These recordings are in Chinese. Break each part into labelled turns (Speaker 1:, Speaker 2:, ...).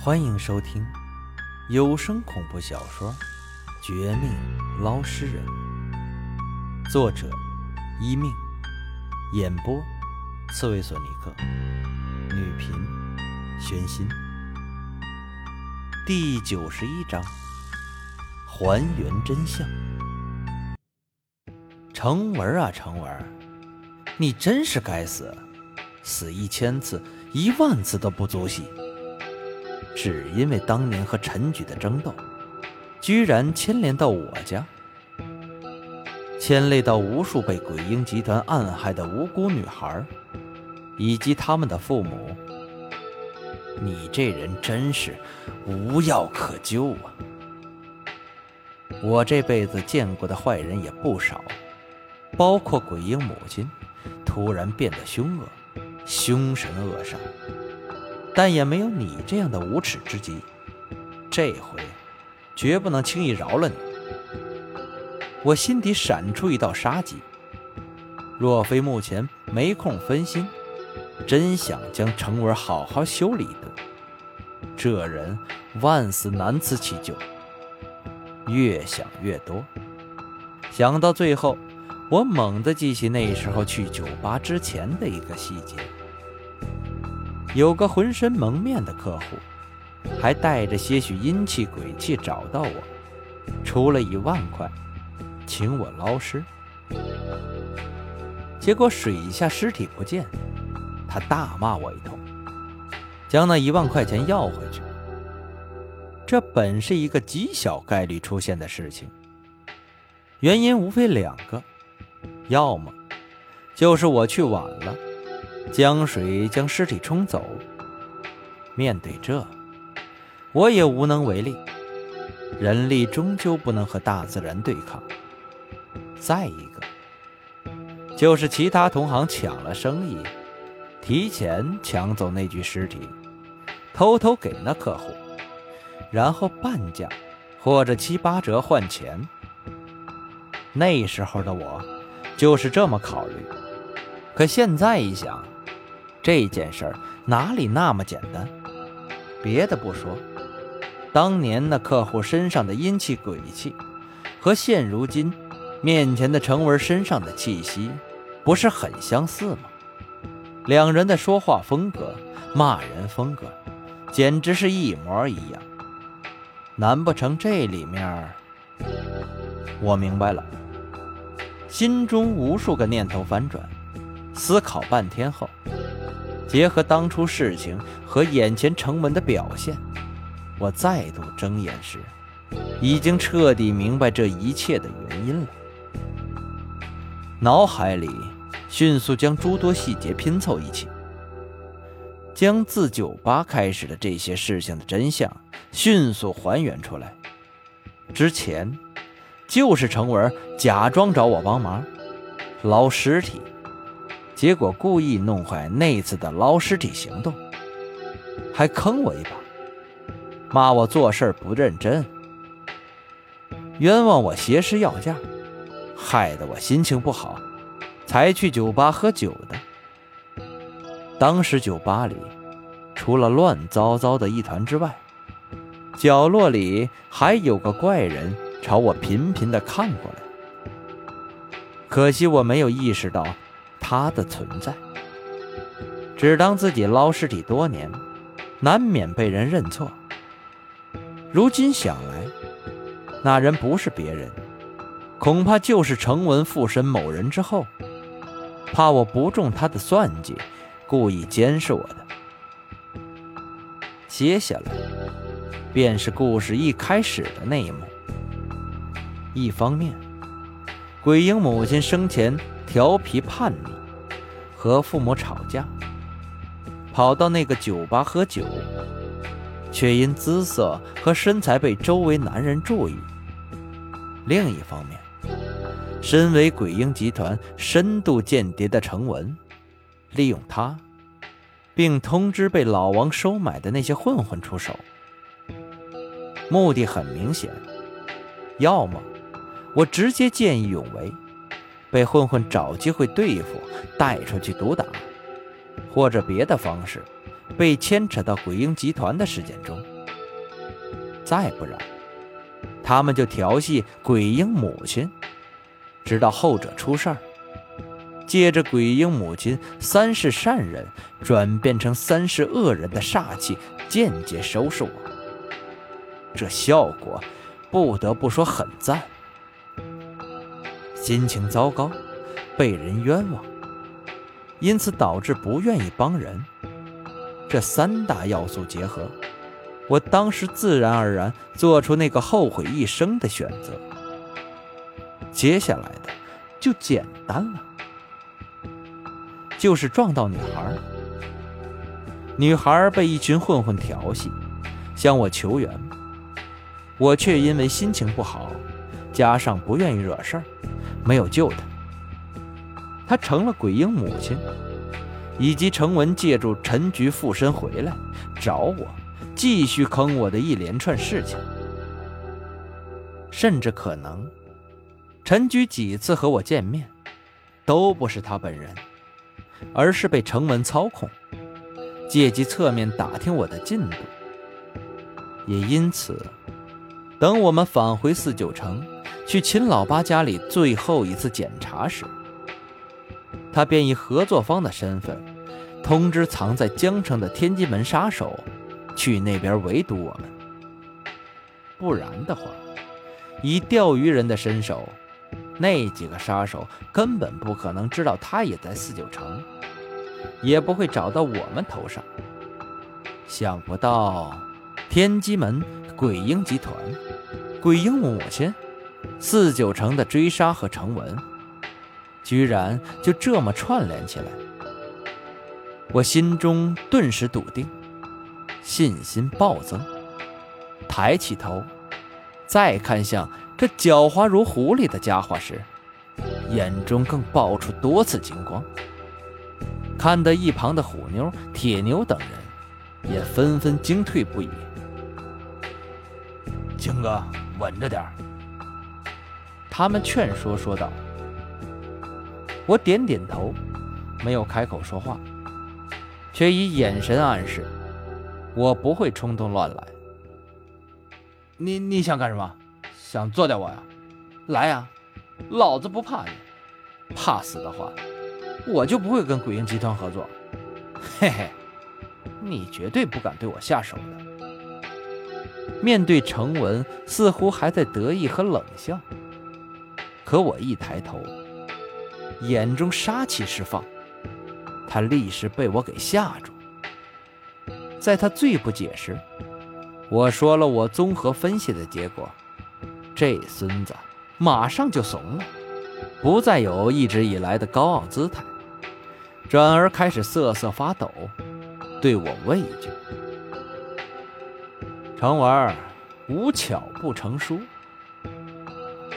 Speaker 1: 欢迎收听有声恐怖小说《绝命捞尸人》，作者：一命，演播：刺猬索尼克，女频：玄心。第九十一章：还原真相。程文啊，程文，你真是该死！死一千次、一万次都不足惜。只因为当年和陈举的争斗，居然牵连到我家，牵累到无数被鬼婴集团暗害的无辜女孩，以及他们的父母。你这人真是无药可救啊！我这辈子见过的坏人也不少，包括鬼婴母亲突然变得凶恶，凶神恶煞。但也没有你这样的无耻之极，这回绝不能轻易饶了你。我心底闪出一道杀机，若非目前没空分心，真想将程文好好修理一顿。这人万死难辞其咎。越想越多，想到最后，我猛地记起那时候去酒吧之前的一个细节。有个浑身蒙面的客户，还带着些许阴气鬼气找到我，出了一万块，请我捞尸。结果水下尸体不见，他大骂我一通，将那一万块钱要回去。这本是一个极小概率出现的事情，原因无非两个，要么就是我去晚了。江水将尸体冲走。面对这，我也无能为力。人力终究不能和大自然对抗。再一个，就是其他同行抢了生意，提前抢走那具尸体，偷偷给那客户，然后半价或者七八折换钱。那时候的我就是这么考虑。可现在一想，这件事儿哪里那么简单？别的不说，当年那客户身上的阴气鬼气，和现如今面前的程文身上的气息，不是很相似吗？两人的说话风格、骂人风格，简直是一模一样。难不成这里面……我明白了，心中无数个念头翻转，思考半天后。结合当初事情和眼前程文的表现，我再度睁眼时，已经彻底明白这一切的原因了。脑海里迅速将诸多细节拼凑一起，将自酒吧开始的这些事情的真相迅速还原出来。之前，就是程文假装找我帮忙捞尸体。结果故意弄坏那次的捞尸体行动，还坑我一把，骂我做事不认真，冤枉我挟尸要价，害得我心情不好，才去酒吧喝酒的。当时酒吧里除了乱糟糟的一团之外，角落里还有个怪人朝我频频的看过来，可惜我没有意识到。他的存在，只当自己捞尸体多年，难免被人认错。如今想来，那人不是别人，恐怕就是程文附身某人之后，怕我不中他的算计，故意监视我的。接下来，便是故事一开始的那一幕。一方面，鬼婴母亲生前。调皮叛逆，和父母吵架，跑到那个酒吧喝酒，却因姿色和身材被周围男人注意。另一方面，身为鬼婴集团深度间谍的程文，利用他，并通知被老王收买的那些混混出手，目的很明显：要么我直接见义勇为。被混混找机会对付，带出去毒打，或者别的方式，被牵扯到鬼婴集团的事件中。再不然，他们就调戏鬼婴母亲，直到后者出事儿，借着鬼婴母亲三世善人转变成三世恶人的煞气，间接收拾我。这效果，不得不说很赞。心情糟糕，被人冤枉，因此导致不愿意帮人。这三大要素结合。我当时自然而然做出那个后悔一生的选择。接下来的就简单了，就是撞到女孩。女孩被一群混混调戏，向我求援，我却因为心情不好，加上不愿意惹事儿，没有救她。她成了鬼婴母亲，以及程文借助陈局附身回来找我。继续坑我的一连串事情，甚至可能，陈局几次和我见面，都不是他本人，而是被程文操控，借机侧面打听我的进度。也因此，等我们返回四九城，去秦老八家里最后一次检查时，他便以合作方的身份，通知藏在江城的天机门杀手。去那边围堵我们，不然的话，以钓鱼人的身手，那几个杀手根本不可能知道他也在四九城，也不会找到我们头上。想不到，天机门、鬼婴集团、鬼婴母亲、四九城的追杀和成文，居然就这么串联起来，我心中顿时笃定。信心暴增，抬起头，再看向这狡猾如狐狸的家伙时，眼中更爆出多次金光。看得一旁的虎妞、铁牛等人也纷纷惊退不已。
Speaker 2: 青哥，稳着点
Speaker 1: 他们劝说说道。我点点头，没有开口说话，却以眼神暗示。我不会冲动乱来。
Speaker 2: 你你想干什么？想做掉我呀？来呀，老子不怕你。怕死的话，我就不会跟鬼婴集团合作。嘿嘿，你绝对不敢对我下手的。
Speaker 1: 面对程文，似乎还在得意和冷笑。可我一抬头，眼中杀气释放，他立时被我给吓住。在他最不解时，我说了我综合分析的结果，这孙子马上就怂了，不再有一直以来的高傲姿态，转而开始瑟瑟发抖，对我畏惧。程文，无巧不成书，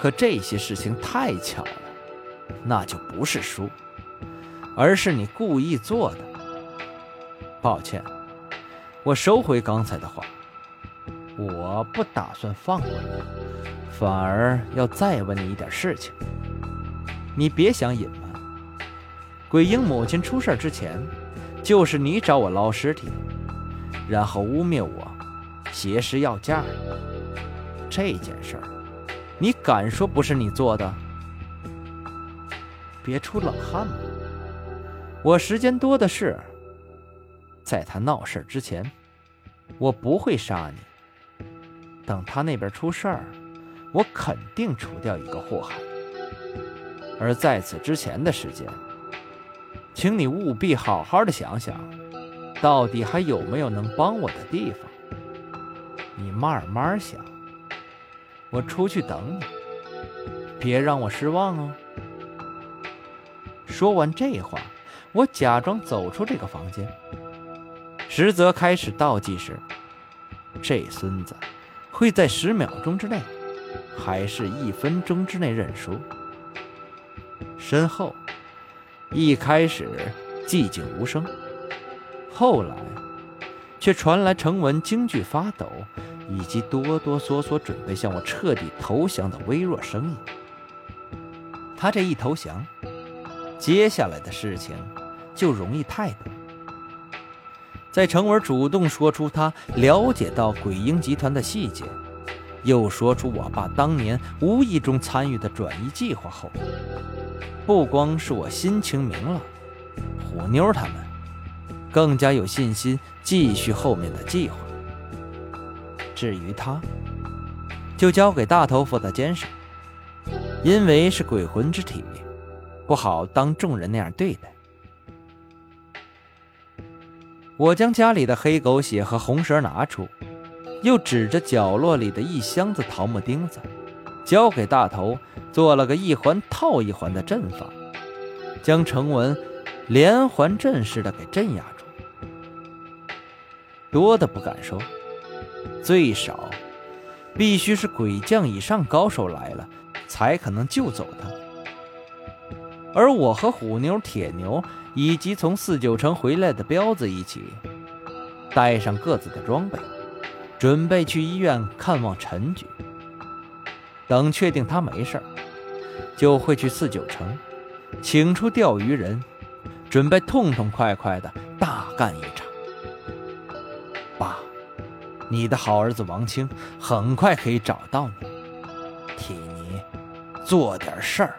Speaker 1: 可这些事情太巧了，那就不是书，而是你故意做的。抱歉。我收回刚才的话，我不打算放过你，反而要再问你一点事情。你别想隐瞒，鬼婴母亲出事之前，就是你找我捞尸体，然后污蔑我挟尸要价。这件事儿，你敢说不是你做的？别出冷汗嘛，我时间多的是。在他闹事之前，我不会杀你。等他那边出事儿，我肯定除掉一个祸害。而在此之前的时间，请你务必好好的想想，到底还有没有能帮我的地方。你慢慢想，我出去等你，别让我失望哦。说完这话，我假装走出这个房间。实则开始倒计时，这孙子会在十秒钟之内，还是一分钟之内认输？身后一开始寂静无声，后来却传来程文惊惧发抖，以及哆哆嗦嗦准备向我彻底投降的微弱声音。他这一投降，接下来的事情就容易太多。在程文主动说出他了解到鬼婴集团的细节，又说出我爸当年无意中参与的转移计划后，不光是我心情明朗，虎妞他们更加有信心继续后面的计划。至于他，就交给大头负责监视，因为是鬼魂之体，不好当众人那样对待。我将家里的黑狗血和红绳拿出，又指着角落里的一箱子桃木钉子，交给大头做了个一环套一环的阵法，将程文连环阵似的给镇压住。多的不敢说，最少必须是鬼将以上高手来了，才可能救走他。而我和虎妞、铁牛。以及从四九城回来的彪子一起，带上各自的装备，准备去医院看望陈局。等确定他没事就会去四九城，请出钓鱼人，准备痛痛快快的大干一场。你的好儿子王清很快可以找到你，替你做点事儿。